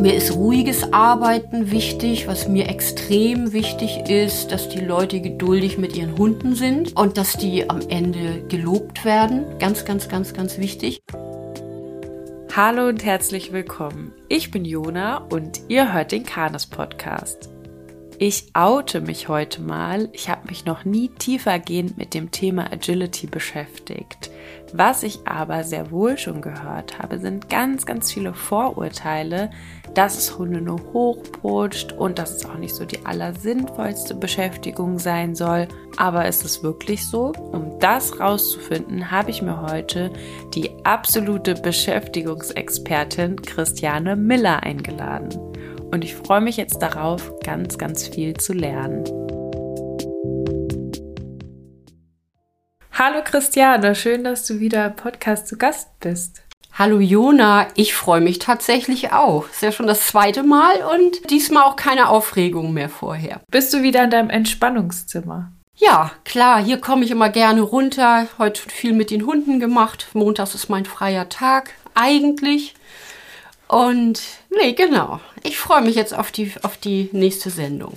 Mir ist ruhiges Arbeiten wichtig. Was mir extrem wichtig ist, dass die Leute geduldig mit ihren Hunden sind und dass die am Ende gelobt werden. Ganz, ganz, ganz, ganz wichtig. Hallo und herzlich willkommen. Ich bin Jona und ihr hört den Kanes Podcast. Ich oute mich heute mal. Ich habe mich noch nie tiefergehend mit dem Thema Agility beschäftigt. Was ich aber sehr wohl schon gehört habe, sind ganz, ganz viele Vorurteile, dass es Hunde nur hochputscht und dass es auch nicht so die allersinnvollste Beschäftigung sein soll. Aber ist es wirklich so? Um das rauszufinden, habe ich mir heute die absolute Beschäftigungsexpertin Christiane Miller eingeladen. Und ich freue mich jetzt darauf, ganz, ganz viel zu lernen. Hallo Christiane, schön, dass du wieder im Podcast zu Gast bist. Hallo Jona, ich freue mich tatsächlich auch. Ist ja schon das zweite Mal und diesmal auch keine Aufregung mehr vorher. Bist du wieder in deinem Entspannungszimmer? Ja, klar, hier komme ich immer gerne runter. Heute viel mit den Hunden gemacht. Montags ist mein freier Tag, eigentlich. Und nee, genau. Ich freue mich jetzt auf die, auf die nächste Sendung.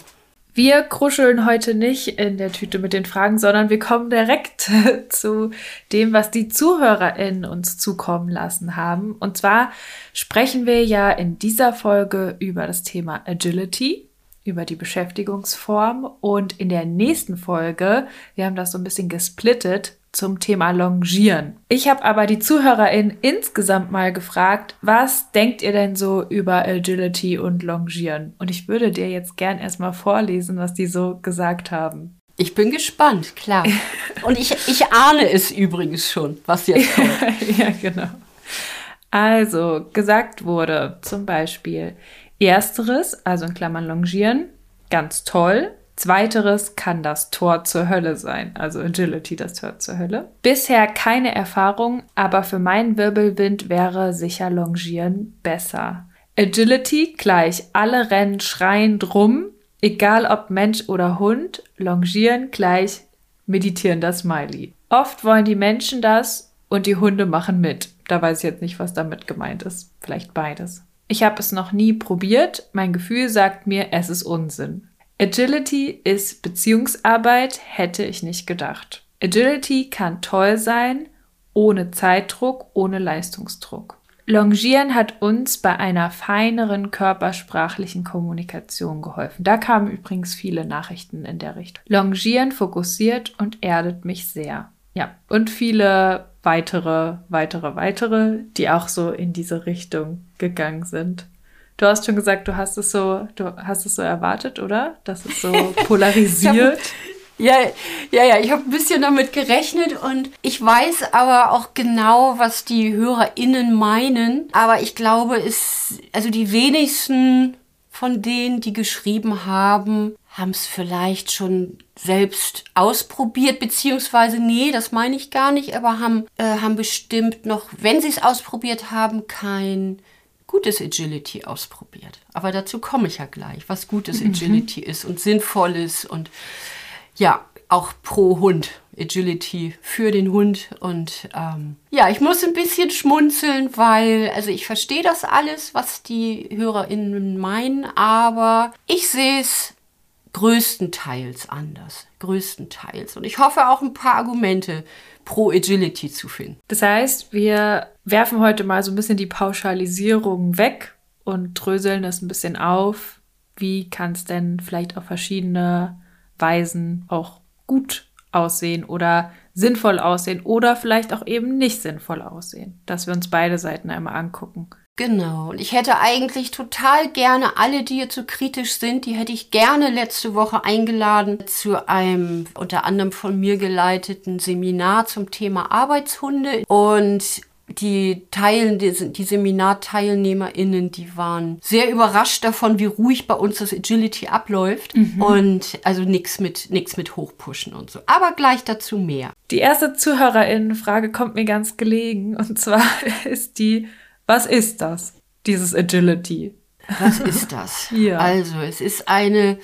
Wir kruscheln heute nicht in der Tüte mit den Fragen, sondern wir kommen direkt zu dem, was die ZuhörerInnen uns zukommen lassen haben. Und zwar sprechen wir ja in dieser Folge über das Thema Agility, über die Beschäftigungsform und in der nächsten Folge, wir haben das so ein bisschen gesplittet, zum Thema Longieren. Ich habe aber die ZuhörerInnen insgesamt mal gefragt, was denkt ihr denn so über Agility und Longieren? Und ich würde dir jetzt gern erstmal vorlesen, was die so gesagt haben. Ich bin gespannt, klar. Und ich, ich ahne es übrigens schon, was jetzt kommt. ja, genau. Also, gesagt wurde zum Beispiel, ersteres, also in Klammern Longieren, ganz toll, Zweiteres kann das Tor zur Hölle sein, also Agility das Tor zur Hölle. Bisher keine Erfahrung, aber für meinen Wirbelwind wäre sicher Longieren besser. Agility gleich alle rennen schreiend rum, egal ob Mensch oder Hund. Longieren gleich meditierender Smiley. Oft wollen die Menschen das und die Hunde machen mit. Da weiß ich jetzt nicht, was damit gemeint ist. Vielleicht beides. Ich habe es noch nie probiert. Mein Gefühl sagt mir, es ist Unsinn. Agility ist Beziehungsarbeit, hätte ich nicht gedacht. Agility kann toll sein, ohne Zeitdruck, ohne Leistungsdruck. Longieren hat uns bei einer feineren körpersprachlichen Kommunikation geholfen. Da kamen übrigens viele Nachrichten in der Richtung. Longieren fokussiert und erdet mich sehr. Ja, und viele weitere, weitere, weitere, die auch so in diese Richtung gegangen sind. Du hast schon gesagt, du hast es so, du hast es so erwartet, oder? Dass es so polarisiert. Ja, ja, ja, ich habe ein bisschen damit gerechnet und ich weiß aber auch genau, was die HörerInnen meinen. Aber ich glaube, es, also die wenigsten von denen, die geschrieben haben, haben es vielleicht schon selbst ausprobiert, beziehungsweise, nee, das meine ich gar nicht, aber haben, äh, haben bestimmt noch, wenn sie es ausprobiert haben, kein gutes Agility ausprobiert. Aber dazu komme ich ja gleich, was gutes mhm. Agility ist und sinnvolles und ja, auch pro Hund. Agility für den Hund. Und ähm, ja, ich muss ein bisschen schmunzeln, weil, also ich verstehe das alles, was die HörerInnen meinen, aber ich sehe es größtenteils anders. Größtenteils. Und ich hoffe auch ein paar Argumente pro Agility zu finden. Das heißt, wir werfen heute mal so ein bisschen die Pauschalisierung weg und dröseln das ein bisschen auf. Wie kann es denn vielleicht auf verschiedene Weisen auch gut aussehen oder sinnvoll aussehen oder vielleicht auch eben nicht sinnvoll aussehen, dass wir uns beide Seiten einmal angucken. Genau. Und ich hätte eigentlich total gerne alle, die jetzt so kritisch sind, die hätte ich gerne letzte Woche eingeladen zu einem unter anderem von mir geleiteten Seminar zum Thema Arbeitshunde. Und die Teilen, die, SeminarteilnehmerInnen, die waren sehr überrascht davon, wie ruhig bei uns das Agility abläuft. Mhm. Und also nichts mit, nichts mit Hochpushen und so. Aber gleich dazu mehr. Die erste ZuhörerInnen-Frage kommt mir ganz gelegen. Und zwar ist die, was ist das, dieses Agility? Was ist das? ja. Also, es ist eine,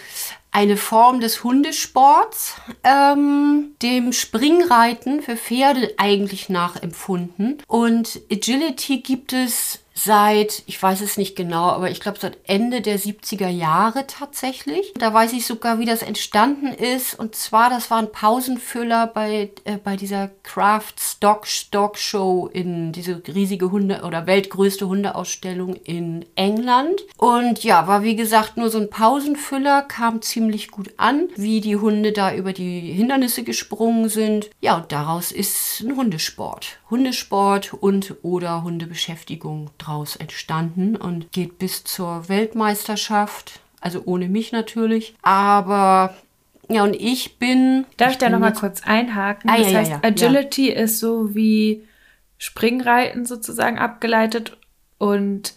eine Form des Hundesports, ähm, dem Springreiten für Pferde eigentlich nachempfunden. Und Agility gibt es seit, ich weiß es nicht genau, aber ich glaube seit Ende der 70er Jahre tatsächlich. Da weiß ich sogar, wie das entstanden ist. Und zwar, das war ein Pausenfüller bei, äh, bei dieser Craft Stock Stock Show in diese riesige Hunde- oder weltgrößte Hundeausstellung in England. Und ja, war wie gesagt nur so ein Pausenfüller, kam ziemlich gut an, wie die Hunde da über die Hindernisse gesprungen sind. Ja, und daraus ist ein Hundesport. Hundesport und oder Hundebeschäftigung draus entstanden und geht bis zur Weltmeisterschaft. Also ohne mich natürlich. Aber ja, und ich bin. Darf ich, ich da nochmal kurz einhaken? Ah, das ja, heißt, ja, ja. Agility ist so wie Springreiten sozusagen abgeleitet und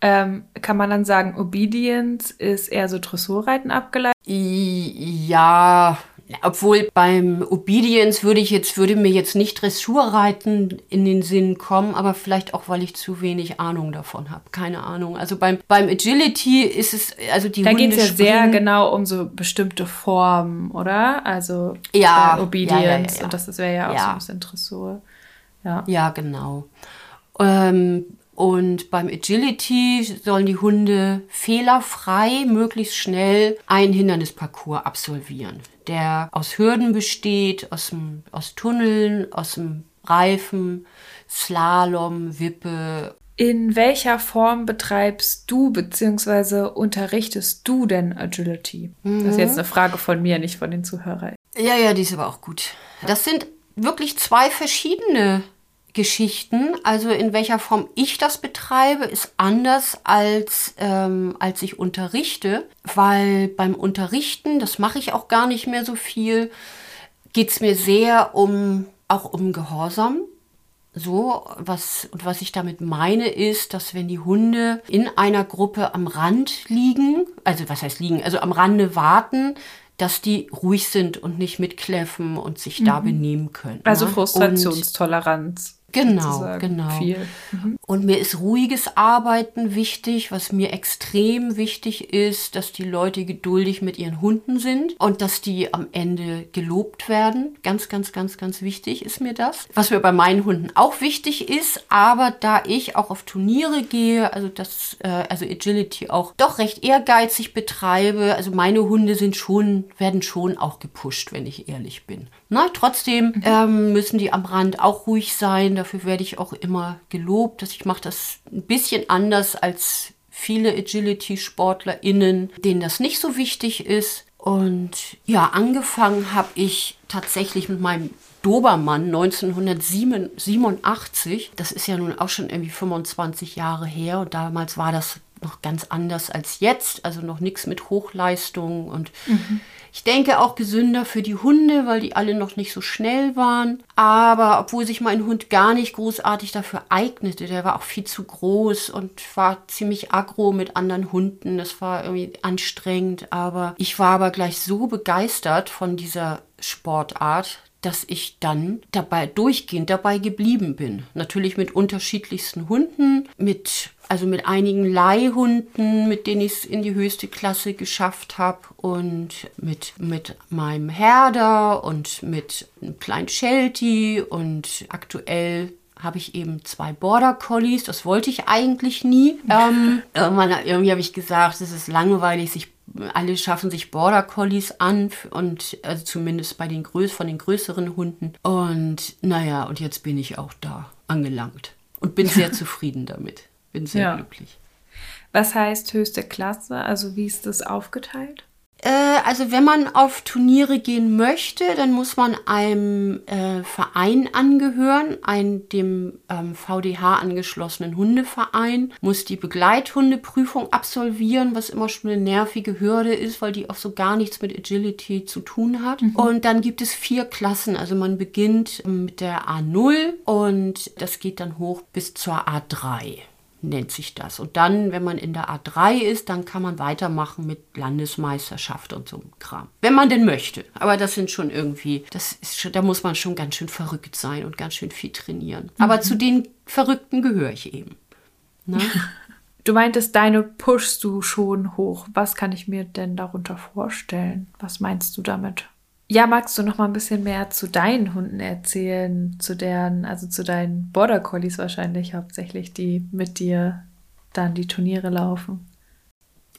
ähm, kann man dann sagen, Obedience ist eher so Dressurreiten abgeleitet? Ja, obwohl beim Obedience würde ich jetzt, würde mir jetzt nicht Dressurreiten in den Sinn kommen, aber vielleicht auch, weil ich zu wenig Ahnung davon habe. Keine Ahnung. Also beim, beim Agility ist es, also die Da geht es ja sehr genau um so bestimmte Formen, oder? Also Ja, bei Obedience ja, ja, ja, und das wäre ja auch so ein bisschen Dressur. Ja. Ja, genau. Ähm, und beim Agility sollen die Hunde fehlerfrei, möglichst schnell einen Hindernisparcours absolvieren, der aus Hürden besteht, aus, dem, aus Tunneln, aus dem Reifen, Slalom, Wippe. In welcher Form betreibst du bzw. unterrichtest du denn Agility? Das ist jetzt eine Frage von mir, nicht von den Zuhörern. Ja, ja, die ist aber auch gut. Das sind wirklich zwei verschiedene Geschichten. Also in welcher Form ich das betreibe, ist anders als, ähm, als ich unterrichte, weil beim Unterrichten, das mache ich auch gar nicht mehr so viel, geht es mir sehr um auch um Gehorsam. So, was, und was ich damit meine, ist, dass wenn die Hunde in einer Gruppe am Rand liegen, also was heißt liegen, also am Rande warten, dass die ruhig sind und nicht mitkläffen und sich da benehmen können. Also ne? Frustrationstoleranz. Genau, genau. Viel. Und mir ist ruhiges Arbeiten wichtig. Was mir extrem wichtig ist, dass die Leute geduldig mit ihren Hunden sind und dass die am Ende gelobt werden. Ganz, ganz, ganz, ganz wichtig ist mir das. Was mir bei meinen Hunden auch wichtig ist, aber da ich auch auf Turniere gehe, also das, äh, also Agility auch doch recht ehrgeizig betreibe, also meine Hunde sind schon, werden schon auch gepusht, wenn ich ehrlich bin. Na, trotzdem ähm, müssen die am Rand auch ruhig sein. Dafür werde ich auch immer gelobt, dass ich mache das ein bisschen anders als viele Agility-SportlerInnen, denen das nicht so wichtig ist. Und ja, angefangen habe ich tatsächlich mit meinem Dobermann 1987. Das ist ja nun auch schon irgendwie 25 Jahre her. Und damals war das noch ganz anders als jetzt. Also noch nichts mit Hochleistung und ich denke auch gesünder für die Hunde, weil die alle noch nicht so schnell waren. Aber obwohl sich mein Hund gar nicht großartig dafür eignete, der war auch viel zu groß und war ziemlich aggro mit anderen Hunden. Das war irgendwie anstrengend. Aber ich war aber gleich so begeistert von dieser Sportart, dass ich dann dabei durchgehend dabei geblieben bin. Natürlich mit unterschiedlichsten Hunden, mit also mit einigen Leihhunden, mit denen ich es in die höchste Klasse geschafft habe und mit, mit meinem Herder und mit einem kleinen Sheltie und aktuell habe ich eben zwei Border Collies. Das wollte ich eigentlich nie. Ähm, irgendwann, irgendwie habe ich gesagt, es ist langweilig, sich alle schaffen sich Border Collies an und also zumindest bei den Größ von den größeren Hunden. Und naja, und jetzt bin ich auch da angelangt und bin sehr zufrieden damit. Bin sehr Ja. glücklich. Was heißt höchste Klasse? Also wie ist das aufgeteilt? Äh, also wenn man auf Turniere gehen möchte, dann muss man einem äh, Verein angehören, einem dem ähm, VDH angeschlossenen Hundeverein, muss die Begleithundeprüfung absolvieren, was immer schon eine nervige Hürde ist, weil die auch so gar nichts mit Agility zu tun hat. Und dann gibt es vier Klassen, also man beginnt ähm, mit der A0 und das geht dann hoch bis zur A3 nennt sich das. Und dann, wenn man in der A3 ist, dann kann man weitermachen mit Landesmeisterschaft und so einem Kram. Wenn man denn möchte. Aber das sind schon irgendwie, das ist schon, da muss man schon ganz schön verrückt sein und ganz schön viel trainieren. Aber zu den Verrückten gehöre ich eben. Ne? Du meintest, deine pushst du schon hoch. Was kann ich mir denn darunter vorstellen? Was meinst du damit? Ja, magst du noch mal ein bisschen mehr zu deinen Hunden erzählen, zu deren, also zu deinen Border Collies wahrscheinlich hauptsächlich, die mit dir dann die Turniere laufen?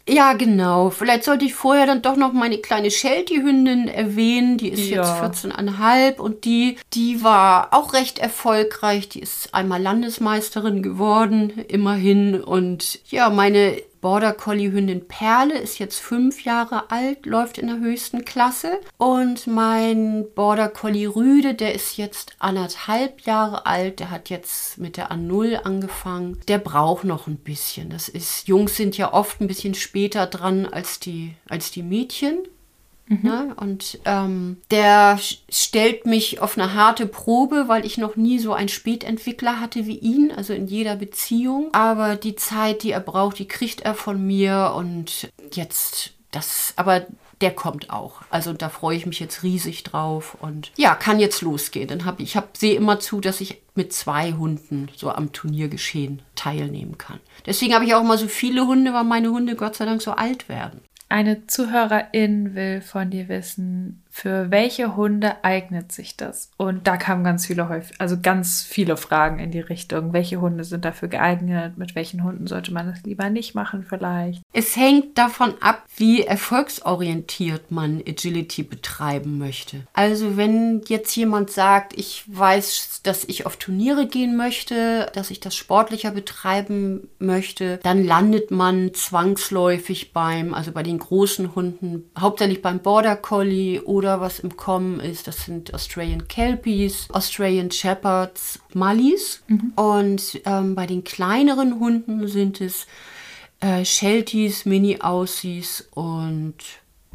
Ja, genau. Vielleicht sollte ich vorher dann doch noch meine kleine Sheltie-Hündin erwähnen. Die ist Ja. jetzt 14,5 und die, die war auch recht erfolgreich. Die ist einmal Landesmeisterin geworden, immerhin. Und ja, meine Border Collie Hündin Perle ist jetzt fünf Jahre alt, läuft in der höchsten Klasse. Und mein Border Collie Rüde, der ist jetzt anderthalb Jahre alt. Der hat jetzt mit der A0 angefangen. Der braucht noch ein bisschen. Das ist, Jungs sind ja oft ein bisschen später dran als die, als die Mädchen. Ne? Und ähm, der stellt mich auf eine harte Probe, weil ich noch nie so einen Spätentwickler hatte wie ihn, also in jeder Beziehung. Aber die Zeit, die er braucht, die kriegt er von mir und jetzt das, aber der kommt auch. Also da freue ich mich jetzt riesig drauf und ja, kann jetzt losgehen. Dann habe ich, hab, sehe immer zu, dass ich mit zwei Hunden so am Turniergeschehen teilnehmen kann. Deswegen habe ich auch immer so viele Hunde, weil meine Hunde Gott sei Dank so alt werden. Eine Zuhörerin will von dir wissen, für welche Hunde eignet sich das? Und da kamen ganz viele häufig, also ganz viele Fragen in die Richtung. Welche Hunde sind dafür geeignet? Mit welchen Hunden sollte man das lieber nicht machen vielleicht? Es hängt davon ab, wie erfolgsorientiert man Agility betreiben möchte. Also wenn jetzt jemand sagt, ich weiß, dass ich auf Turniere gehen möchte, dass ich das sportlicher betreiben möchte, dann landet man zwangsläufig beim, also bei den großen Hunden, hauptsächlich beim Border Collie oder was im Kommen ist, das sind Australian Kelpies, Australian Shepherds, Mallis. Und ähm, bei den kleineren Hunden sind es äh, Shelties, Mini-Aussies und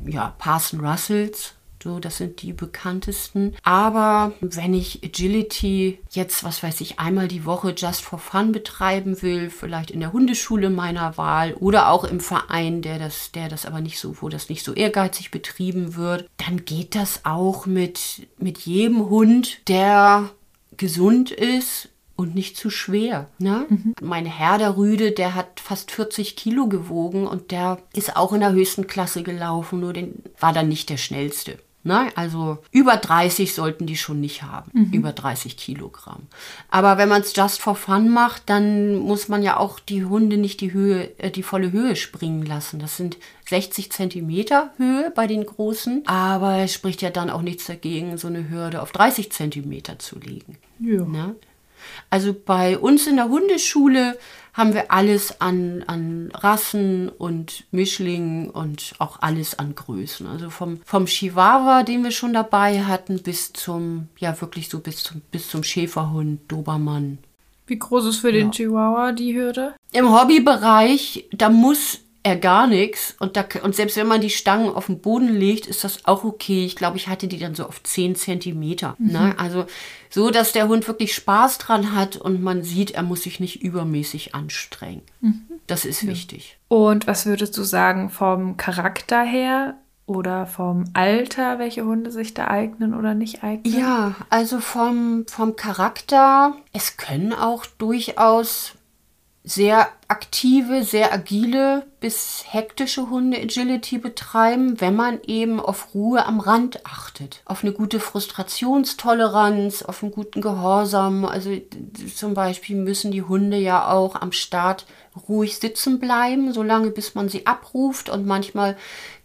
ja, Parson Russells. So, das sind die bekanntesten. Aber wenn ich Agility jetzt, was weiß ich, einmal die Woche just for fun betreiben will, vielleicht in der Hundeschule meiner Wahl oder auch im Verein, der das, der das aber nicht so, wo das nicht so ehrgeizig betrieben wird, dann geht das auch mit, mit jedem Hund, der gesund ist und nicht zu schwer. Ne? Mein Herr, der Rüde, der hat fast 40 Kilo gewogen und der ist auch in der höchsten Klasse gelaufen, nur den war dann nicht der schnellste. Ne? Also über 30 sollten die schon nicht haben, über 30 Kilogramm. Aber wenn man es just for fun macht, dann muss man ja auch die Hunde nicht die Höhe, äh, die volle Höhe springen lassen. Das sind 60 Zentimeter Höhe bei den Großen, aber es spricht ja dann auch nichts dagegen, so eine Hürde auf 30 Zentimeter zu legen. Ja. Ne? Also bei uns in der Hundeschule haben wir alles an, an Rassen und Mischlingen und auch alles an Größen. Also vom, vom Chihuahua, den wir schon dabei hatten, bis zum, ja wirklich so bis zum, bis zum Schäferhund, Dobermann. Wie groß ist für den Chihuahua die Hürde? Im Hobbybereich, da muss er gar nichts. Und, da, und selbst wenn man die Stangen auf den Boden legt, ist das auch okay. Ich glaube, ich hatte die dann so auf 10 Zentimeter. Ne? Also so, dass der Hund wirklich Spaß dran hat und man sieht, er muss sich nicht übermäßig anstrengen. Das ist wichtig. Und was würdest du sagen vom Charakter her oder vom Alter, welche Hunde sich da eignen oder nicht eignen? Ja, also vom, vom Charakter, es können auch durchaus sehr aktive, sehr agile bis hektische Hunde Agility betreiben, wenn man eben auf Ruhe am Rand achtet. Auf eine gute Frustrationstoleranz, auf einen guten Gehorsam. Also zum Beispiel müssen die Hunde ja auch am Start ruhig sitzen bleiben, solange bis man sie abruft. Und manchmal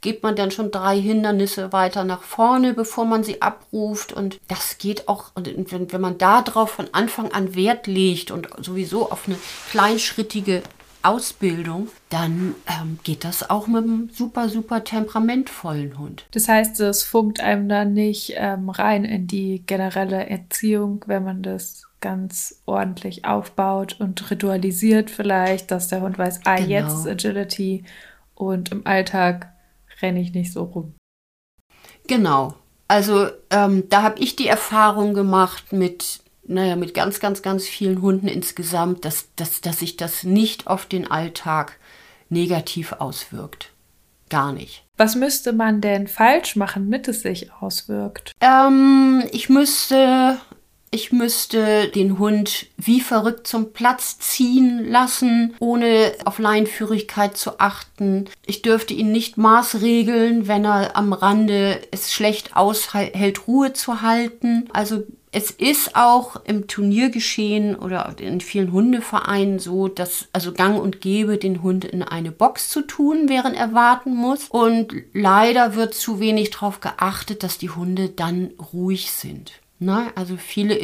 geht man dann schon drei Hindernisse weiter nach vorne, bevor man sie abruft. Und das geht auch, wenn man darauf von Anfang an Wert legt und sowieso auf eine kleinschrittige Ausbildung, dann ähm, geht das auch mit einem super, super temperamentvollen Hund. Das heißt, es funkt einem dann nicht ähm, rein in die generelle Erziehung, wenn man das ganz ordentlich aufbaut und ritualisiert vielleicht, dass der Hund weiß, ah, Genau. jetzt ist Agility und im Alltag renne ich nicht so rum. Genau. Also ähm, da habe ich die Erfahrung gemacht mit, naja, mit ganz, ganz, ganz vielen Hunden insgesamt, dass, dass, dass sich das nicht auf den Alltag negativ auswirkt. Gar nicht. Was müsste man denn falsch machen, damit es sich auswirkt? Ähm, ich müsste Ich müsste den Hund wie verrückt zum Platz ziehen lassen, ohne auf Leinführigkeit zu achten. Ich dürfte ihn nicht maßregeln, wenn er am Rande es schlecht aushält, Ruhe zu halten. Also es ist auch im Turniergeschehen oder in vielen Hundevereinen so, dass also gang und gäbe, den Hund in eine Box zu tun, während er warten muss. Und leider wird zu wenig darauf geachtet, dass die Hunde dann ruhig sind. Ne? also viele,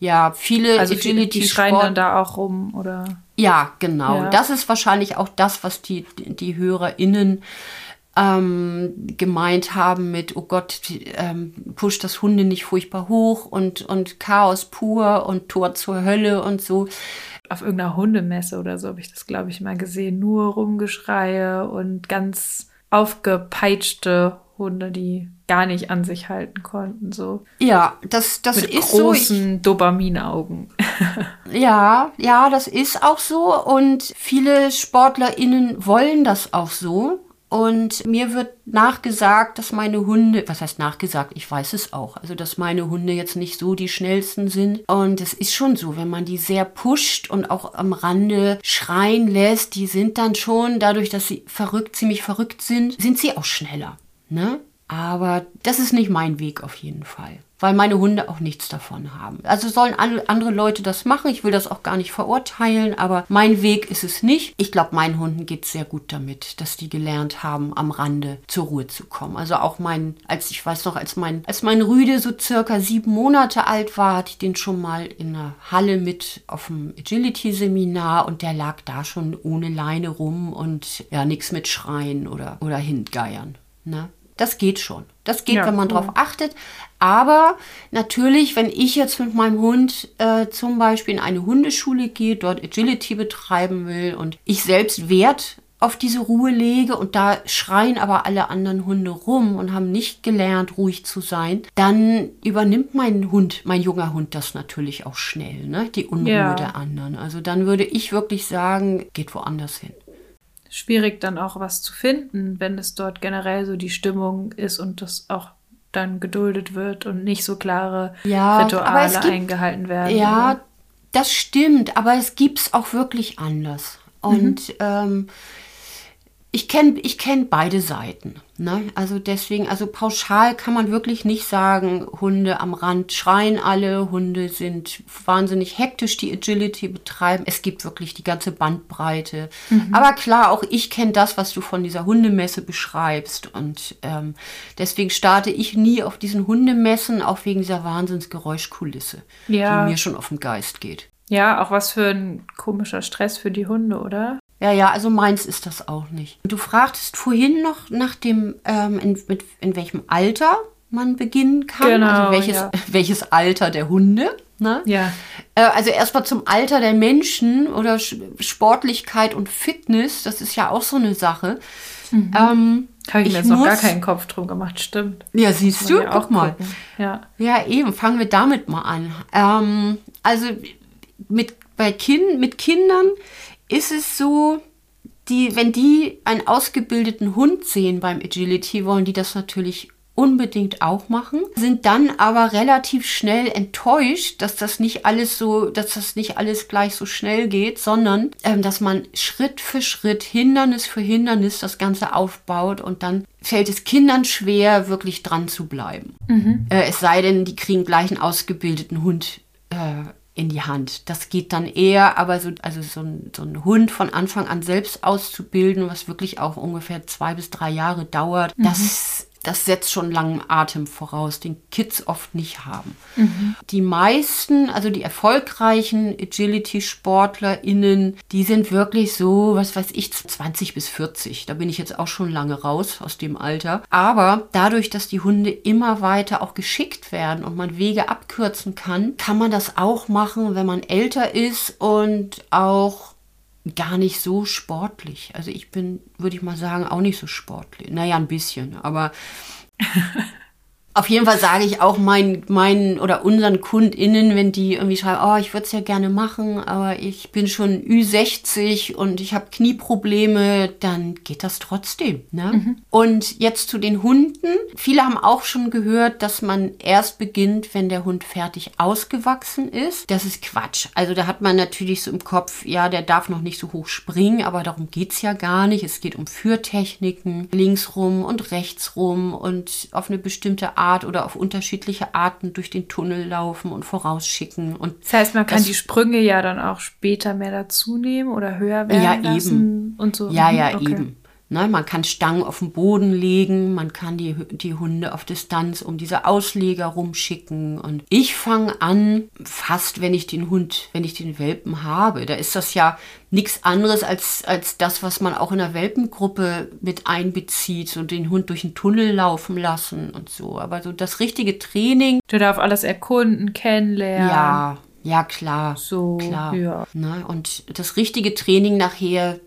ja, viele also Agility die schreien dann da auch rum oder? Ja, genau. Ja. Das ist wahrscheinlich auch das, was die die HörerInnen ähm, gemeint haben mit, oh Gott, ähm, pusht das Hunde nicht furchtbar hoch und, und Chaos pur und Tor zur Hölle und so. Auf irgendeiner Hundemesse oder so habe ich das, glaube ich, mal gesehen. Nur Rumgeschreie und ganz aufgepeitschte Hunde, die gar nicht an sich halten konnten. So. Ja, das, das Mit ist so. Mit großen Dopaminaugen. ja, ja, das ist auch so. Und viele SportlerInnen wollen das auch so. Und mir wird nachgesagt, dass meine Hunde, was heißt nachgesagt, ich weiß es auch, also dass meine Hunde jetzt nicht so die schnellsten sind. Und es ist schon so, wenn man die sehr pusht und auch am Rande schreien lässt, die sind dann schon, dadurch, dass sie verrückt, ziemlich verrückt sind, sind sie auch schneller. Ne? Aber das ist nicht mein Weg auf jeden Fall, weil meine Hunde auch nichts davon haben. Also sollen andere Leute das machen. Ich will das auch gar nicht verurteilen, aber mein Weg ist es nicht. Ich glaube, meinen Hunden geht es sehr gut damit, dass die gelernt haben, am Rande zur Ruhe zu kommen. Also auch mein, als ich weiß noch, als mein, als mein Rüde so circa sieben Monate alt war, hatte ich den schon mal in der Halle mit auf dem Agility-Seminar und der lag da schon ohne Leine rum und ja, nichts mit Schreien oder, oder Hintgeiern. Ne? Das geht schon. Das geht, ja, wenn man cool. drauf achtet. Aber natürlich, wenn ich jetzt mit meinem Hund äh, zum Beispiel in eine Hundeschule gehe, dort Agility betreiben will und ich selbst Wert auf diese Ruhe lege und da schreien aber alle anderen Hunde rum und haben nicht gelernt, ruhig zu sein, dann übernimmt mein Hund, mein junger Hund das natürlich auch schnell, ne? die Unruhe ja. der anderen. Also dann würde ich wirklich sagen, geht woanders hin schwierig dann auch was zu finden, wenn es dort generell so die Stimmung ist und das auch dann geduldet wird und nicht so klare ja, Rituale gibt, eingehalten werden. Ja, das stimmt, aber es gibt es auch wirklich anders. Und mhm. ähm, ich kenne ich kenn beide Seiten. Ne? Also deswegen, also pauschal kann man wirklich nicht sagen, Hunde am Rand schreien alle, Hunde sind wahnsinnig hektisch, die Agility betreiben. Es gibt wirklich die ganze Bandbreite. Mhm. Aber klar, auch ich kenne das, was du von dieser Hundemesse beschreibst. Und ähm, deswegen starte ich nie auf diesen Hundemessen, auch wegen dieser Wahnsinnsgeräuschkulisse, ja. die mir schon auf den Geist geht. Ja, auch was für ein komischer Stress für die Hunde, oder? Ja, ja, also meins ist das auch nicht. Du fragtest vorhin noch nach dem, ähm, in, mit, in welchem Alter man beginnen kann. Genau, also welches, ja. welches Alter der Hunde. Ne? Ja. Äh, also erstmal zum Alter der Menschen oder Sportlichkeit und Fitness, das ist ja auch so eine Sache. Mhm. Ähm, Habe ich, ich mir jetzt muss, noch gar keinen Kopf drum gemacht, stimmt. Ja, siehst du, guck mal. Ja. ja, eben, fangen wir damit mal an. Ähm, also mit, bei kind, mit Kindern ist es so, die, wenn die einen ausgebildeten Hund sehen beim Agility, wollen die das natürlich unbedingt auch machen, sind dann aber relativ schnell enttäuscht, dass das nicht alles so, dass das nicht alles gleich so schnell geht, sondern ähm, dass man Schritt für Schritt, Hindernis für Hindernis das Ganze aufbaut und dann fällt es Kindern schwer, wirklich dran zu bleiben. Mhm. Äh, es sei denn, die kriegen gleich einen ausgebildeten Hund äh, in die Hand. Das geht dann eher, aber so, also so ein, so ein Hund von Anfang an selbst auszubilden, was wirklich auch ungefähr zwei bis drei Jahre dauert, mhm. das das setzt schon langen Atem voraus, den Kids oft nicht haben. Mhm. Die meisten, also die erfolgreichen Agility-SportlerInnen, die sind wirklich so, was weiß ich, 20 bis 40. Da bin ich jetzt auch schon lange raus aus dem Alter. Aber dadurch, dass die Hunde immer weiter auch geschickt werden und man Wege abkürzen kann, kann man das auch machen, wenn man älter ist und auch gar nicht so sportlich. Also ich bin, würde ich mal sagen, auch nicht so sportlich. Naja, ein bisschen, aber Auf jeden Fall sage ich auch meinen, meinen oder unseren KundInnen, wenn die irgendwie schreiben, oh, ich würde es ja gerne machen, aber ich bin schon Ü60 und ich habe Knieprobleme, dann geht das trotzdem. Ne? Mhm. Und jetzt zu den Hunden. Viele haben auch schon gehört, dass man erst beginnt, wenn der Hund fertig ausgewachsen ist. Das ist Quatsch. Also da hat man natürlich so im Kopf, ja, der darf noch nicht so hoch springen, aber darum geht es ja gar nicht. Es geht um Führtechniken, links rum und rechts rum und auf eine bestimmte Art Art oder auf unterschiedliche Arten durch den Tunnel laufen und vorausschicken. Und das heißt, man kann die Sprünge ja dann auch später mehr dazu nehmen oder höher werden ja, lassen eben. und so. Ja, ja, okay. eben. Ne, man kann Stangen auf den Boden legen, man kann die, die Hunde auf Distanz um diese Ausleger rumschicken. Und ich fange an, fast wenn ich den Hund, wenn ich den Welpen habe, da ist das ja nichts anderes als, als das, was man auch in der Welpengruppe mit einbezieht und den Hund durch den Tunnel laufen lassen und so. Aber so das richtige Training. Der darf alles erkunden, kennenlernen. Ja, ja, klar. So, klar. Ja. Ne? Und das richtige Training nachher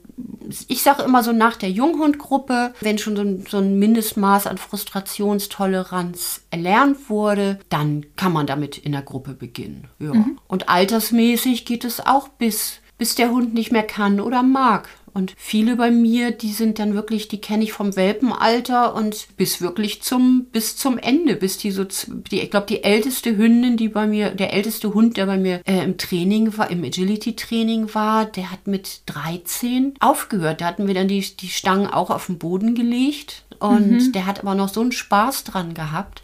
ich sage immer so nach der Junghundgruppe, wenn schon so ein, so ein, Mindestmaß an Frustrationstoleranz erlernt wurde, dann kann man damit in der Gruppe beginnen. Ja. Mhm. Und altersmäßig geht es auch bis, bis der Hund nicht mehr kann oder mag. Und viele bei mir, die sind dann wirklich, die kenne ich vom Welpenalter und bis wirklich zum, bis zum Ende, bis die so, die, ich glaube, die älteste Hündin, die bei mir, der älteste Hund, der bei mir äh, im Training war, im Agility-Training war, der hat mit 13 aufgehört. Da hatten wir dann die, die Stangen auch auf den Boden gelegt und mhm. der hat aber noch so einen Spaß dran gehabt.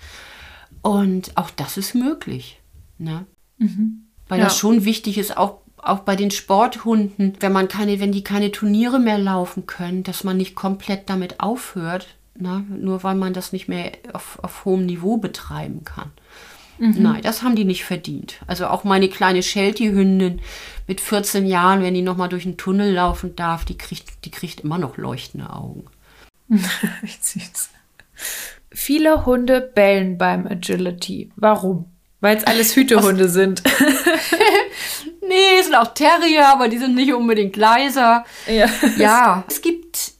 Und auch das ist möglich. Ne? Mhm. Weil ja. das schon wichtig ist, auch auch bei den Sporthunden, wenn man keine, wenn die keine Turniere mehr laufen können, dass man nicht komplett damit aufhört, ne? nur weil man das nicht mehr auf, auf hohem Niveau betreiben kann. Mhm. Nein, das haben die nicht verdient. Also auch meine kleine Sheltie-Hündin mit 14 Jahren, wenn die nochmal durch einen Tunnel laufen darf, die kriegt, die kriegt immer noch leuchtende Augen. süß. Viele Hunde bellen beim Agility. Warum? Weil es alles Hütehunde sind. nee, es sind auch Terrier, aber die sind nicht unbedingt leiser. Ja. ja, es gibt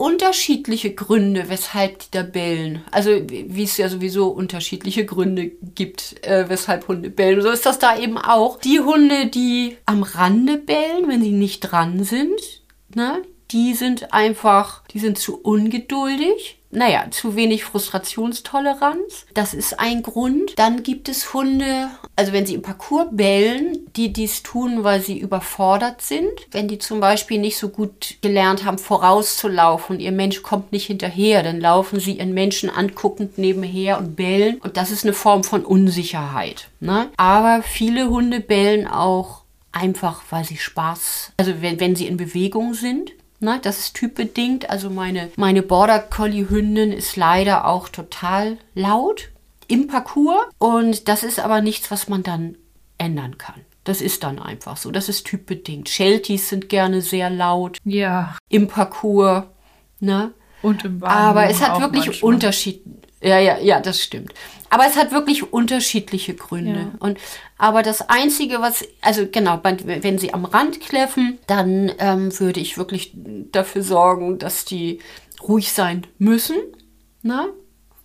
unterschiedliche Gründe, weshalb die da bellen. Also wie es ja sowieso unterschiedliche Gründe gibt, äh, weshalb Hunde bellen. So ist das da eben auch. Die Hunde, die am Rande bellen, wenn sie nicht dran sind, ne, die sind einfach, die sind zu ungeduldig naja, zu wenig Frustrationstoleranz. Das ist ein Grund. Dann gibt es Hunde, also wenn sie im Parcours bellen, die dies tun, weil sie überfordert sind. Wenn die zum Beispiel nicht so gut gelernt haben, vorauszulaufen ihr Mensch kommt nicht hinterher, dann laufen sie ihren Menschen anguckend nebenher und bellen. Und das ist eine Form von Unsicherheit. Ne? Aber viele Hunde bellen auch einfach, weil sie Spaß, also wenn, wenn sie in Bewegung sind. Ne, das ist typbedingt. Also meine, meine Border Collie Hündin ist leider auch total laut im Parcours. Und das ist aber nichts, was man dann ändern kann. Das ist dann einfach so. Das ist typbedingt. Shelties sind gerne sehr laut. Ja. Im Parcours. Ne? Und im Bahnhof Aber es hat wirklich Unterschied. Ja, ja, ja, das stimmt. Aber es hat wirklich unterschiedliche Gründe. Ja. Und aber das Einzige, was, also genau, wenn sie am Rand kläffen, dann ähm, würde ich wirklich dafür sorgen, dass die ruhig sein müssen. Na? Ne?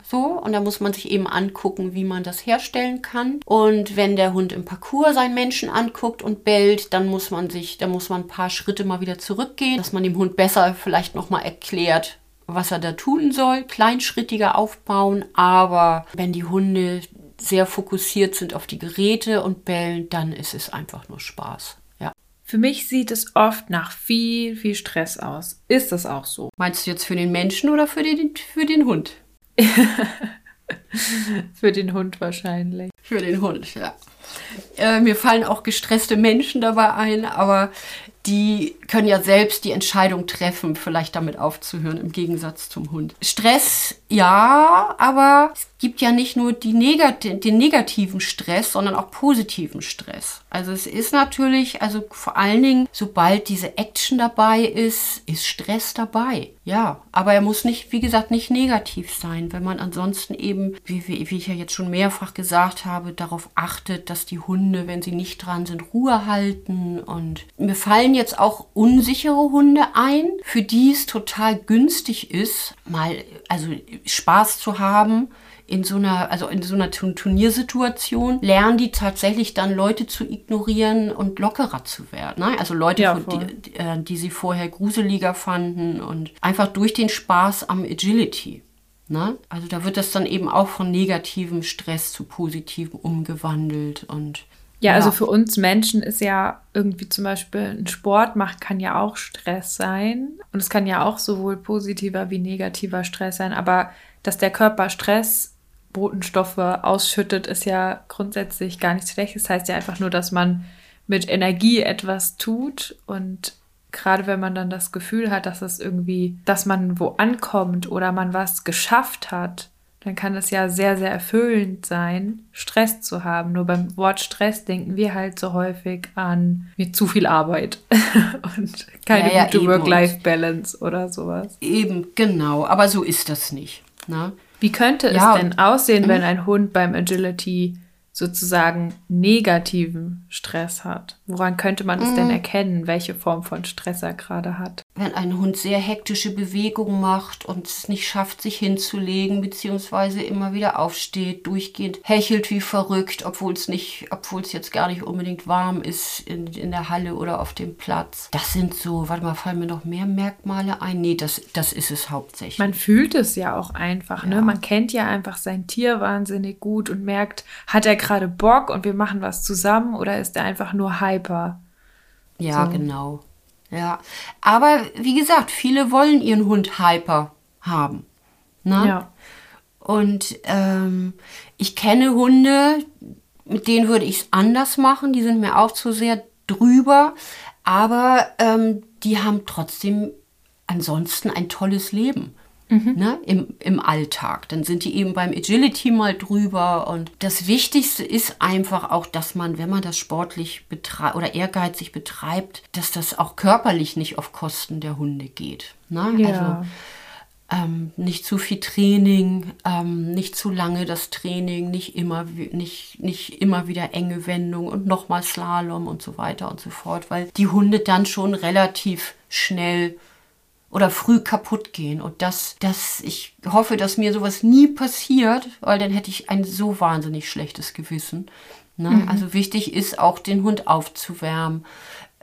So, und da muss man sich eben angucken, wie man das herstellen kann. Und wenn der Hund im Parcours seinen Menschen anguckt und bellt, dann muss man sich, da muss man ein paar Schritte mal wieder zurückgehen, dass man dem Hund besser vielleicht nochmal erklärt, was er da tun soll, kleinschrittiger aufbauen, aber wenn die Hunde sehr fokussiert sind auf die Geräte und bellen, dann ist es einfach nur Spaß. Ja. Für mich sieht es oft nach viel, viel Stress aus. Ist das auch so? Meinst du jetzt für den Menschen oder für den, für den Hund? für den Hund wahrscheinlich. Für den Hund, ja. Äh, mir fallen auch gestresste Menschen dabei ein, aber die können ja selbst die Entscheidung treffen, vielleicht damit aufzuhören, im Gegensatz zum Hund. Stress, ja, aber es gibt ja nicht nur Negat den negativen Stress, sondern auch positiven Stress. Also es ist natürlich, also vor allen Dingen, sobald diese Action dabei ist, ist Stress dabei. Ja, aber er muss nicht, wie gesagt, nicht negativ sein, wenn man ansonsten eben, wie, wie, wie ich ja jetzt schon mehrfach gesagt habe, darauf achtet, dass die Hunde, wenn sie nicht dran sind, Ruhe halten. Und mir fallen jetzt auch unsichere Hunde ein, für die es total günstig ist, mal also Spaß zu haben in so einer, also in so einer Turniersituation, lernen die tatsächlich dann Leute zu ignorieren und lockerer zu werden. Ne? Also Leute, Ja, die, die, äh, die sie vorher gruseliger fanden und einfach durch den Spaß am Agility. Ne? Also da wird das dann eben auch von negativem Stress zu positivem umgewandelt und Ja, also für uns Menschen ist ja irgendwie zum Beispiel ein Sport macht, kann ja auch Stress sein. Und es kann ja auch sowohl positiver wie negativer Stress sein. Aber dass der Körper Stressbotenstoffe ausschüttet, ist ja grundsätzlich gar nichts Schlechtes. Das heißt ja einfach nur, dass man mit Energie etwas tut und gerade wenn man dann das Gefühl hat, dass es irgendwie, dass man wo ankommt oder man was geschafft hat, dann kann es ja sehr, sehr erfüllend sein, Stress zu haben. Nur beim Wort Stress denken wir halt so häufig an mit zu viel Arbeit und keine Ja, ja, gute. Work-Life-Balance oder sowas. eben genau, aber so ist das nicht. Ne? Wie könnte es Ja, denn aussehen, wenn ein Hund beim Agility sozusagen negativen Stress hat? Woran könnte man es denn erkennen, welche Form von Stress er gerade hat? wenn ein Hund sehr hektische Bewegungen macht und es nicht schafft, sich hinzulegen, beziehungsweise immer wieder aufsteht, durchgehend hechelt wie verrückt, obwohl es nicht, obwohl es jetzt gar nicht unbedingt warm ist in, in der Halle oder auf dem Platz. Das sind so, warte mal, fallen mir noch mehr Merkmale ein? Nee, das, das ist es hauptsächlich. Man fühlt es ja auch einfach, ne? Man kennt ja einfach sein Tier wahnsinnig gut und merkt, hat er gerade Bock und wir machen was zusammen oder ist er einfach nur hyper? Ja, So. genau. Ja. Aber wie gesagt, viele wollen ihren Hund hyper haben. Ne? Ja. Und ähm, ich kenne Hunde, mit denen würde ich es anders machen. Die sind mir auch zu sehr drüber. Aber ähm, die haben trotzdem ansonsten ein tolles Leben. Ne, im, im Alltag. Dann sind die eben beim Agility mal drüber. Und das Wichtigste ist einfach auch, dass man, wenn man das sportlich betreibt oder ehrgeizig betreibt, dass das auch körperlich nicht auf Kosten der Hunde geht. Ne? Ja. Also ähm, nicht zu viel Training, ähm, nicht zu lange das Training, nicht immer, nicht, nicht immer wieder enge Wendung und nochmal Slalom und so weiter und so fort, weil die Hunde dann schon relativ schnell oder früh kaputt gehen. Und das, das, ich hoffe, dass mir sowas nie passiert, weil dann hätte ich ein so wahnsinnig schlechtes Gewissen. Ne? Also wichtig ist auch, den Hund aufzuwärmen.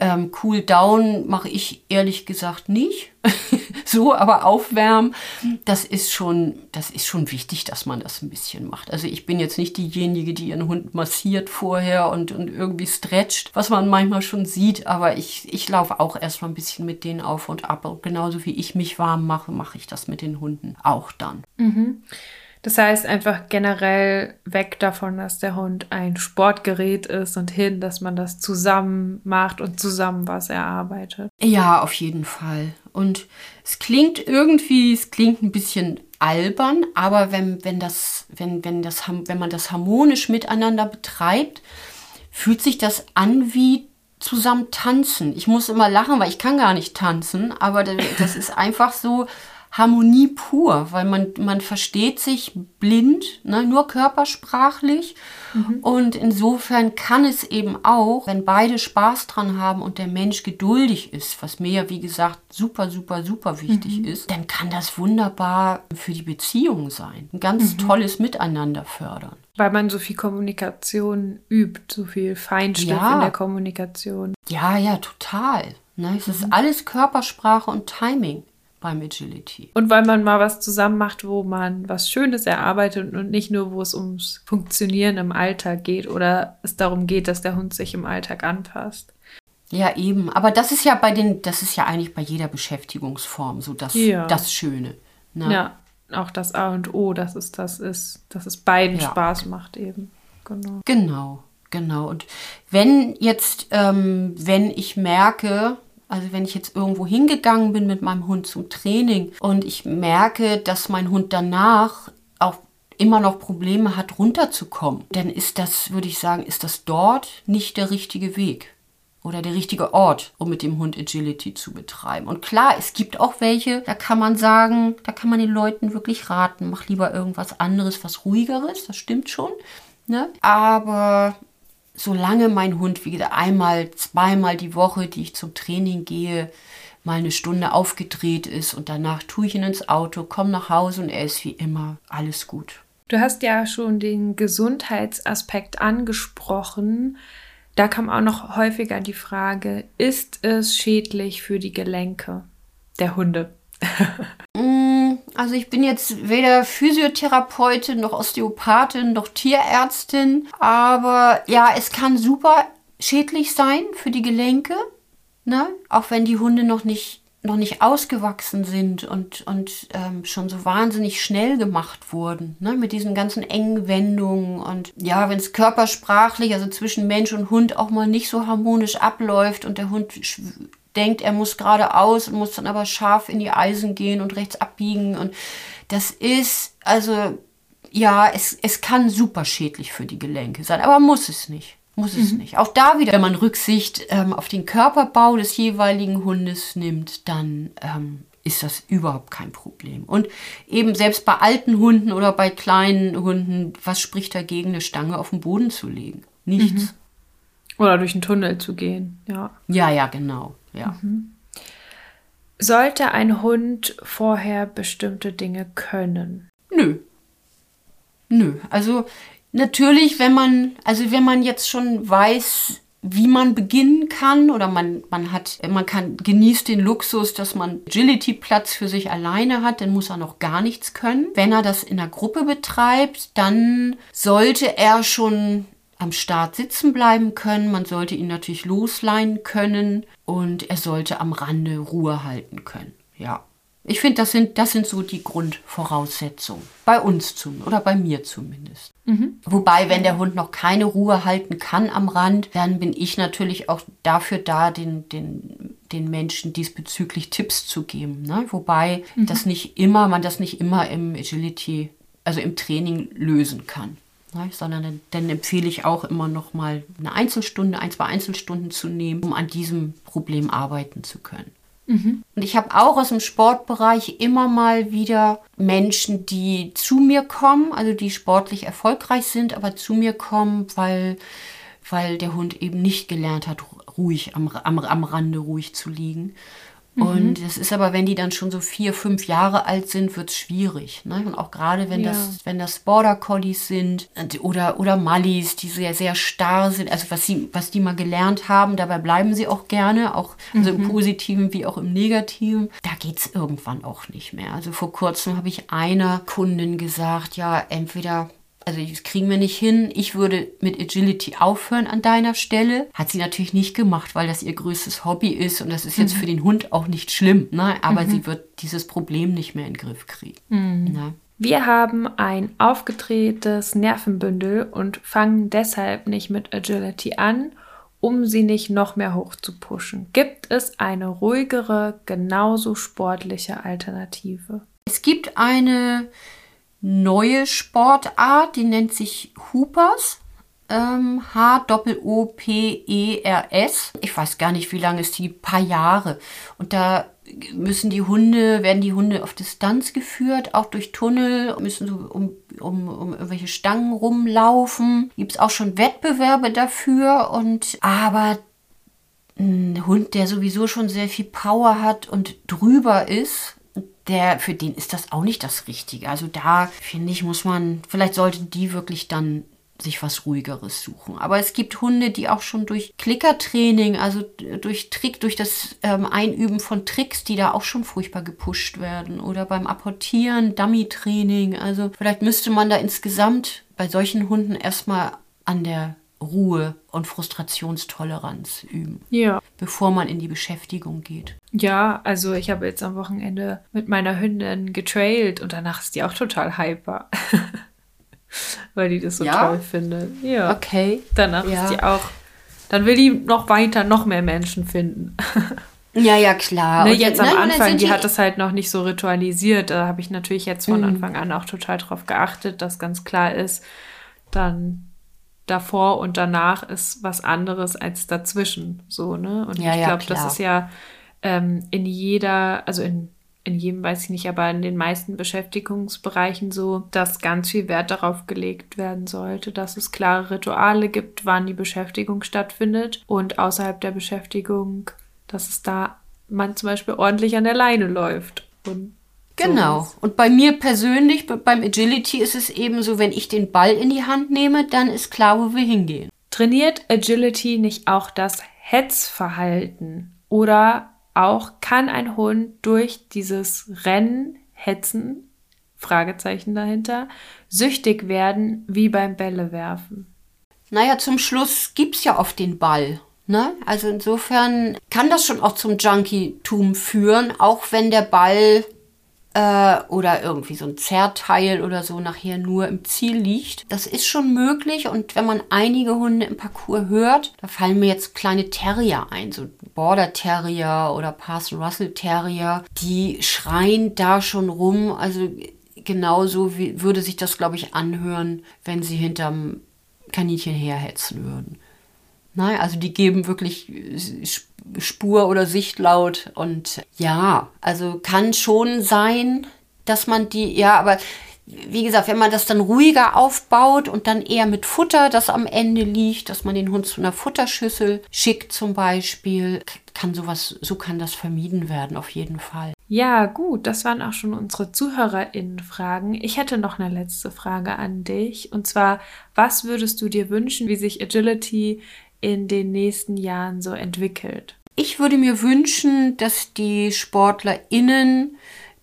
Ähm, cool down mache ich ehrlich gesagt nicht. so, aber aufwärmen, das ist schon, das ist schon wichtig, dass man das ein bisschen macht. Also ich bin jetzt nicht diejenige, die ihren Hund massiert vorher und, und irgendwie stretcht, was man manchmal schon sieht, aber ich, ich laufe auch erstmal ein bisschen mit denen auf und ab. Und genauso wie ich mich warm mache, mache ich das mit den Hunden auch dann. Das heißt einfach generell weg davon, dass der Hund ein Sportgerät ist und hin, dass man das zusammen macht und zusammen was erarbeitet. Ja, auf jeden Fall. Und es klingt irgendwie, es klingt ein bisschen albern, aber wenn, wenn, das, wenn, wenn, das, wenn man das harmonisch miteinander betreibt, fühlt sich das an wie zusammen tanzen. Ich muss immer lachen, weil ich kann gar nicht tanzen, aber da- das ist einfach so Harmonie pur, weil man, man versteht sich blind, ne, nur körpersprachlich. Und insofern kann es eben auch, wenn beide Spaß dran haben und der Mensch geduldig ist, was mir ja wie gesagt super, super, super wichtig ist, dann kann das wunderbar für die Beziehung sein. Ein ganz tolles Miteinander fördern. Weil man so viel Kommunikation übt, so viel Feinschliff Ja. in der Kommunikation. Ja, ja, total. Ne, es ist alles Körpersprache und Timing beim Agility. Und weil man mal was zusammen macht, wo man was Schönes erarbeitet und nicht nur, wo es ums Funktionieren im Alltag geht oder es darum geht, dass der Hund sich im Alltag anpasst. Ja, eben. Aber das ist ja bei den, das ist ja eigentlich bei jeder Beschäftigungsform so das, Ja. das Schöne. Ne? Ja, auch das A und O, dass es das ist, dass es beiden Ja. Spaß macht eben. Genau. Genau, genau. Und wenn jetzt, ähm, wenn ich merke, also wenn ich jetzt irgendwo hingegangen bin mit meinem Hund zum Training und ich merke, dass mein Hund danach auch immer noch Probleme hat, runterzukommen, dann ist das, würde ich sagen, ist das dort nicht der richtige Weg oder der richtige Ort, um mit dem Hund Agility zu betreiben. Und klar, es gibt auch welche, da kann man sagen, da kann man den Leuten wirklich raten, mach lieber irgendwas anderes, was ruhigeres, das stimmt schon. Ne? Aber solange mein Hund, wie gesagt, einmal, zweimal die Woche, die ich zum Training gehe, mal eine Stunde aufgedreht ist und danach tue ich ihn ins Auto, komme nach Hause und er ist wie immer alles gut. Du hast ja schon den Gesundheitsaspekt angesprochen. Da kam auch noch häufiger die Frage, ist es schädlich für die Gelenke der Hunde? Mm, also ich bin jetzt weder Physiotherapeutin noch Osteopathin noch Tierärztin, aber ja, es kann super schädlich sein für die Gelenke, ne? auch wenn die Hunde noch nicht noch nicht ausgewachsen sind und, und ähm, schon so wahnsinnig schnell gemacht wurden, ne? mit diesen ganzen engen Wendungen und ja, wenn es körpersprachlich, also zwischen Mensch und Hund auch mal nicht so harmonisch abläuft und der Hund denkt, er muss geradeaus und muss dann aber scharf in die Eisen gehen und rechts abbiegen und das ist, also ja, es, es kann super schädlich für die Gelenke sein, aber muss es nicht. Muss es mhm. nicht. Auch da wieder, wenn man Rücksicht ähm, auf den Körperbau des jeweiligen Hundes nimmt, dann ähm, ist das überhaupt kein Problem. Und eben selbst bei alten Hunden oder bei kleinen Hunden, was spricht dagegen, eine Stange auf den Boden zu legen? Nichts. Mhm. Oder durch einen Tunnel zu gehen, ja. Ja, ja, genau. Ja. Mhm. Sollte ein Hund vorher bestimmte Dinge können? Nö. Nö. Also Natürlich, wenn man, also wenn man jetzt schon weiß, wie man beginnen kann oder man, man hat, man kann, genießt den Luxus, dass man Agility-Platz für sich alleine hat, dann muss er noch gar nichts können. Wenn er das in der Gruppe betreibt, dann sollte er schon am Start sitzen bleiben können. Man sollte ihn natürlich losleihen können und er sollte am Rande Ruhe halten können. Ja. Ich finde, das sind, das sind so die Grundvoraussetzungen. Bei uns zum, oder bei mir zumindest. Mhm. Wobei, wenn der Hund noch keine Ruhe halten kann am Rand, dann bin ich natürlich auch dafür da, den, den, den Menschen diesbezüglich Tipps zu geben. Ne? Wobei mhm. das nicht immer, man das nicht immer im Agility, also im Training lösen kann. Ne? Sondern dann, dann empfehle ich auch immer noch mal eine Einzelstunde, ein, zwei Einzelstunden zu nehmen, um an diesem Problem arbeiten zu können. Mhm. Und ich habe auch aus dem Sportbereich immer mal wieder Menschen, die zu mir kommen, also die sportlich erfolgreich sind, aber zu mir kommen, weil, weil der Hund eben nicht gelernt hat, ruhig am, am, am Rande ruhig zu liegen. Mhm. Und es ist aber, wenn die dann schon so vier, fünf Jahre alt sind, wird es schwierig. Ne? Und auch gerade wenn ja. das, wenn das Border Collies sind oder, oder Mallis, die sehr, sehr starr sind, also was sie, was die mal gelernt haben, dabei bleiben sie auch gerne, auch also mhm. im Positiven wie auch im Negativen. Da geht es irgendwann auch nicht mehr. Also vor kurzem habe ich einer Kundin gesagt, ja, entweder also das kriegen wir nicht hin. Ich würde mit Agility aufhören an deiner Stelle. Hat sie natürlich nicht gemacht, weil das ihr größtes Hobby ist und das ist jetzt mhm. für den Hund auch nicht schlimm. Ne? Aber mhm. sie wird dieses Problem nicht mehr in den Griff kriegen. Mhm. Ne? Wir haben ein aufgedrehtes Nervenbündel und fangen deshalb nicht mit Agility an, um sie nicht noch mehr hoch zu pushen. Gibt es eine ruhigere, genauso sportliche Alternative? Es gibt eine neue Sportart, die nennt sich Hoopers. Ähm, H-O-P-E-R-S. Ich weiß gar nicht, wie lange ist die, paar Jahre. Und da müssen die Hunde, werden die Hunde auf Distanz geführt, auch durch Tunnel, müssen so um, um, um irgendwelche Stangen rumlaufen. Gibt es auch schon Wettbewerbe dafür und aber ein Hund, der sowieso schon sehr viel Power hat und drüber ist, der, für den ist das auch nicht das Richtige. Also da finde ich, muss man, vielleicht sollten die wirklich dann sich was ruhigeres suchen. Aber es gibt Hunde, die auch schon durch Klickertraining, also durch Trick, durch das ähm, Einüben von Tricks, die da auch schon furchtbar gepusht werden. Oder beim Apportieren, Dummy-Training. Also vielleicht müsste man da insgesamt bei solchen Hunden erstmal an der Ruhe und Frustrationstoleranz üben. Ja. Bevor man in die Beschäftigung geht. Ja, also ich habe jetzt am Wochenende mit meiner Hündin getrailt und danach ist die auch total hyper. Weil die das so ja? toll findet. Ja. Okay. Danach ja. ist die auch. Dann will die noch weiter, noch mehr Menschen finden. Ja, ja, klar. Ne, jetzt am ne, Anfang, die, die hat das halt noch nicht so ritualisiert. Da habe ich natürlich jetzt von mhm. Anfang an auch total drauf geachtet, dass ganz klar ist, dann davor und danach ist was anderes als dazwischen. So, ne? Und ja, ich glaube, ja, das ist ja ähm, in jeder, also in, in jedem weiß ich nicht, aber in den meisten Beschäftigungsbereichen so, dass ganz viel Wert darauf gelegt werden sollte, dass es klare Rituale gibt, wann die Beschäftigung stattfindet und außerhalb der Beschäftigung, dass es da man zum Beispiel ordentlich an der Leine läuft und Genau. sowas. Und bei mir persönlich, be- beim Agility ist es eben so, wenn ich den Ball in die Hand nehme, dann ist klar, wo wir hingehen. Trainiert Agility nicht auch das Hetzverhalten? Oder auch kann ein Hund durch dieses Rennen, Hetzen, Fragezeichen dahinter, süchtig werden wie beim Bällewerfen? Naja, zum Schluss gibt's ja oft den Ball. Ne? Also insofern kann das schon auch zum Junkie-Tum führen, auch wenn der Ball äh, oder irgendwie so ein Zerrteil oder so nachher nur im Ziel liegt. Das ist schon möglich und wenn man einige Hunde im Parcours hört, da fallen mir jetzt kleine Terrier ein, so Border Terrier oder Parson Russell Terrier, die schreien da schon rum. Also genauso wie würde sich das, glaube ich, anhören, wenn sie hinterm Kaninchen herhetzen würden. Nein, also die geben wirklich Sp- Spur oder Sichtlaut und ja, also kann schon sein, dass man die, ja, aber wie gesagt, wenn man das dann ruhiger aufbaut und dann eher mit Futter, das am Ende liegt, dass man den Hund zu einer Futterschüssel schickt zum Beispiel, kann sowas, so kann das vermieden werden, auf jeden Fall. Ja, gut, das waren auch schon unsere ZuhörerInnen-Fragen. Ich hätte noch eine letzte Frage an dich. Und zwar, was würdest du dir wünschen, wie sich Agility in den nächsten Jahren so entwickelt? Ich würde mir wünschen, dass die SportlerInnen,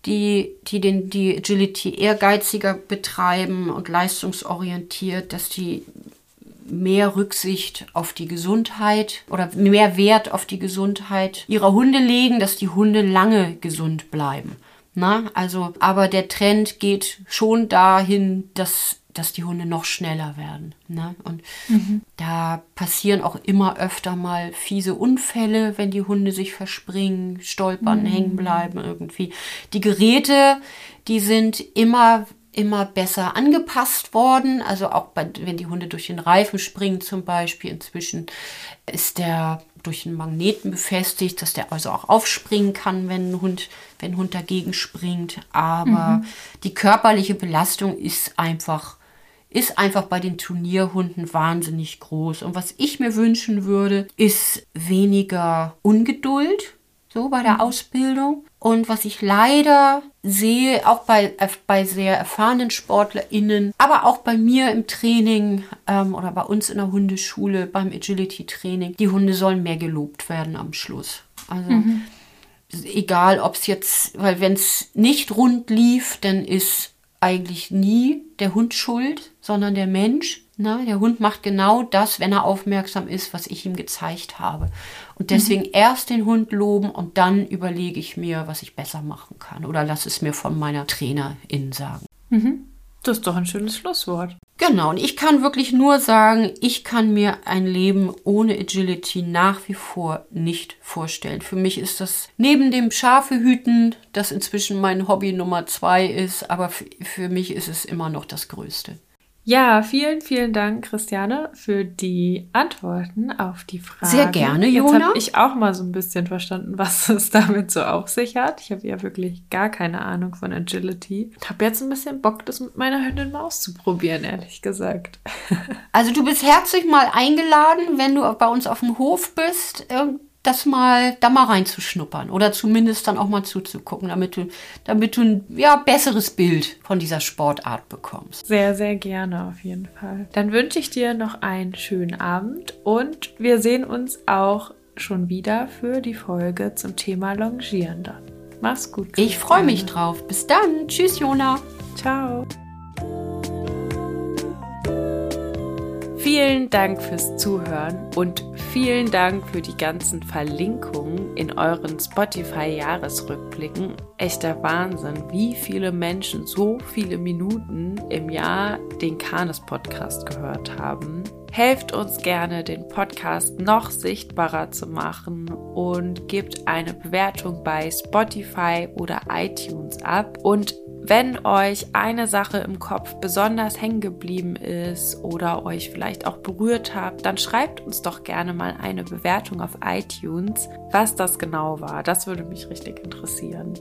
die, die den, die Agility ehrgeiziger betreiben und leistungsorientiert, dass die mehr Rücksicht auf die Gesundheit oder mehr Wert auf die Gesundheit ihrer Hunde legen, dass die Hunde lange gesund bleiben. Na, also, aber der Trend geht schon dahin, dass, dass die Hunde noch schneller werden. Ne? Und da passieren auch immer öfter mal fiese Unfälle, wenn die Hunde sich verspringen, stolpern, hängen bleiben irgendwie. Die Geräte, die sind immer immer besser angepasst worden. Also auch bei, wenn die Hunde durch den Reifen springen zum Beispiel. Inzwischen ist der durch einen Magneten befestigt, dass der also auch aufspringen kann, wenn ein Hund, wenn ein Hund dagegen springt. Aber die körperliche Belastung ist einfach ist einfach bei den Turnierhunden wahnsinnig groß. Und was ich mir wünschen würde, ist weniger Ungeduld, so bei der Ausbildung. Und was ich leider sehe, auch bei, bei sehr erfahrenen SportlerInnen, aber auch bei mir im Training ähm, oder bei uns in der Hundeschule beim Agility-Training, die Hunde sollen mehr gelobt werden am Schluss. Also egal, ob es jetzt, weil wenn es nicht rund lief, dann ist eigentlich nie der Hund schuld, sondern der Mensch. Ne? Der Hund macht genau das, wenn er aufmerksam ist, was ich ihm gezeigt habe. Und deswegen erst den Hund loben und dann überlege ich mir, was ich besser machen kann. Oder lass es mir von meiner Trainerin sagen. Das ist doch ein schönes Schlusswort. Genau, und ich kann wirklich nur sagen, ich kann mir ein Leben ohne Agility nach wie vor nicht vorstellen. Für mich ist das neben dem Schafe hüten, das inzwischen mein Hobby Nummer zwei ist, aber für mich ist es immer noch das Größte. Ja, vielen, vielen Dank, Christiane, für die Antworten auf die Fragen. Sehr gerne, Jetzt Jona. habe ich auch mal so ein bisschen verstanden, was es damit so auf sich hat. Ich habe ja wirklich gar keine Ahnung von Agility. Ich habe jetzt ein bisschen Bock, das mit meiner Hündin mal auszuprobieren, ehrlich gesagt. Also du bist herzlich mal eingeladen, wenn du bei uns auf dem Hof bist, das mal, da mal reinzuschnuppern oder zumindest dann auch mal zuzugucken, damit du, damit du ein ja, besseres Bild von dieser Sportart bekommst. Sehr, sehr gerne auf jeden Fall. Dann wünsche ich dir noch einen schönen Abend und wir sehen uns auch schon wieder für die Folge zum Thema Longieren dann. Mach's gut. Ich freue mich drauf. Bis dann. Tschüss, Jona. Ciao. Vielen Dank fürs Zuhören und vielen Dank für die ganzen Verlinkungen in euren Spotify-Jahresrückblicken. Echter Wahnsinn, wie viele Menschen so viele Minuten im Jahr den Kanes-Podcast gehört haben. Helft uns gerne, den Podcast noch sichtbarer zu machen und gebt eine Bewertung bei Spotify oder iTunes ab. Und Wenn euch eine Sache im Kopf besonders hängen geblieben ist oder euch vielleicht auch berührt habt, dann schreibt uns doch gerne mal eine Bewertung auf iTunes, was das genau war. Das würde mich richtig interessieren.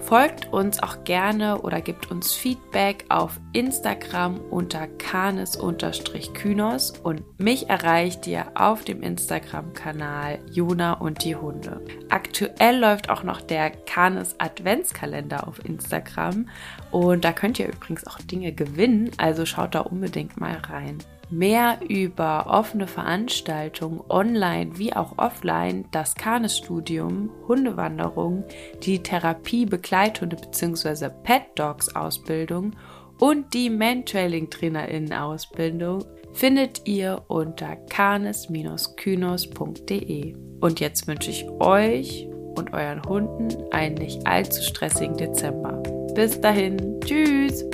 Folgt uns auch gerne oder gebt uns Feedback auf Instagram unter kanes-kynos und mich erreicht ihr auf dem Instagram-Kanal Jona und die Hunde. Aktuell läuft auch noch der Kanes Adventskalender auf Instagram und da könnt ihr übrigens auch Dinge gewinnen, also schaut da unbedingt mal rein mehr über offene Veranstaltungen online wie auch offline, das Kanes-Studium, Hundewanderung, die Therapie Begleithunde bzw. Pet Dogs Ausbildung und die Mantrailing-TrainerInnen Ausbildung findet ihr unter kanes-kynos.de. Und jetzt wünsche ich euch und euren Hunden einen nicht allzu stressigen Dezember. Bis dahin, tschüss!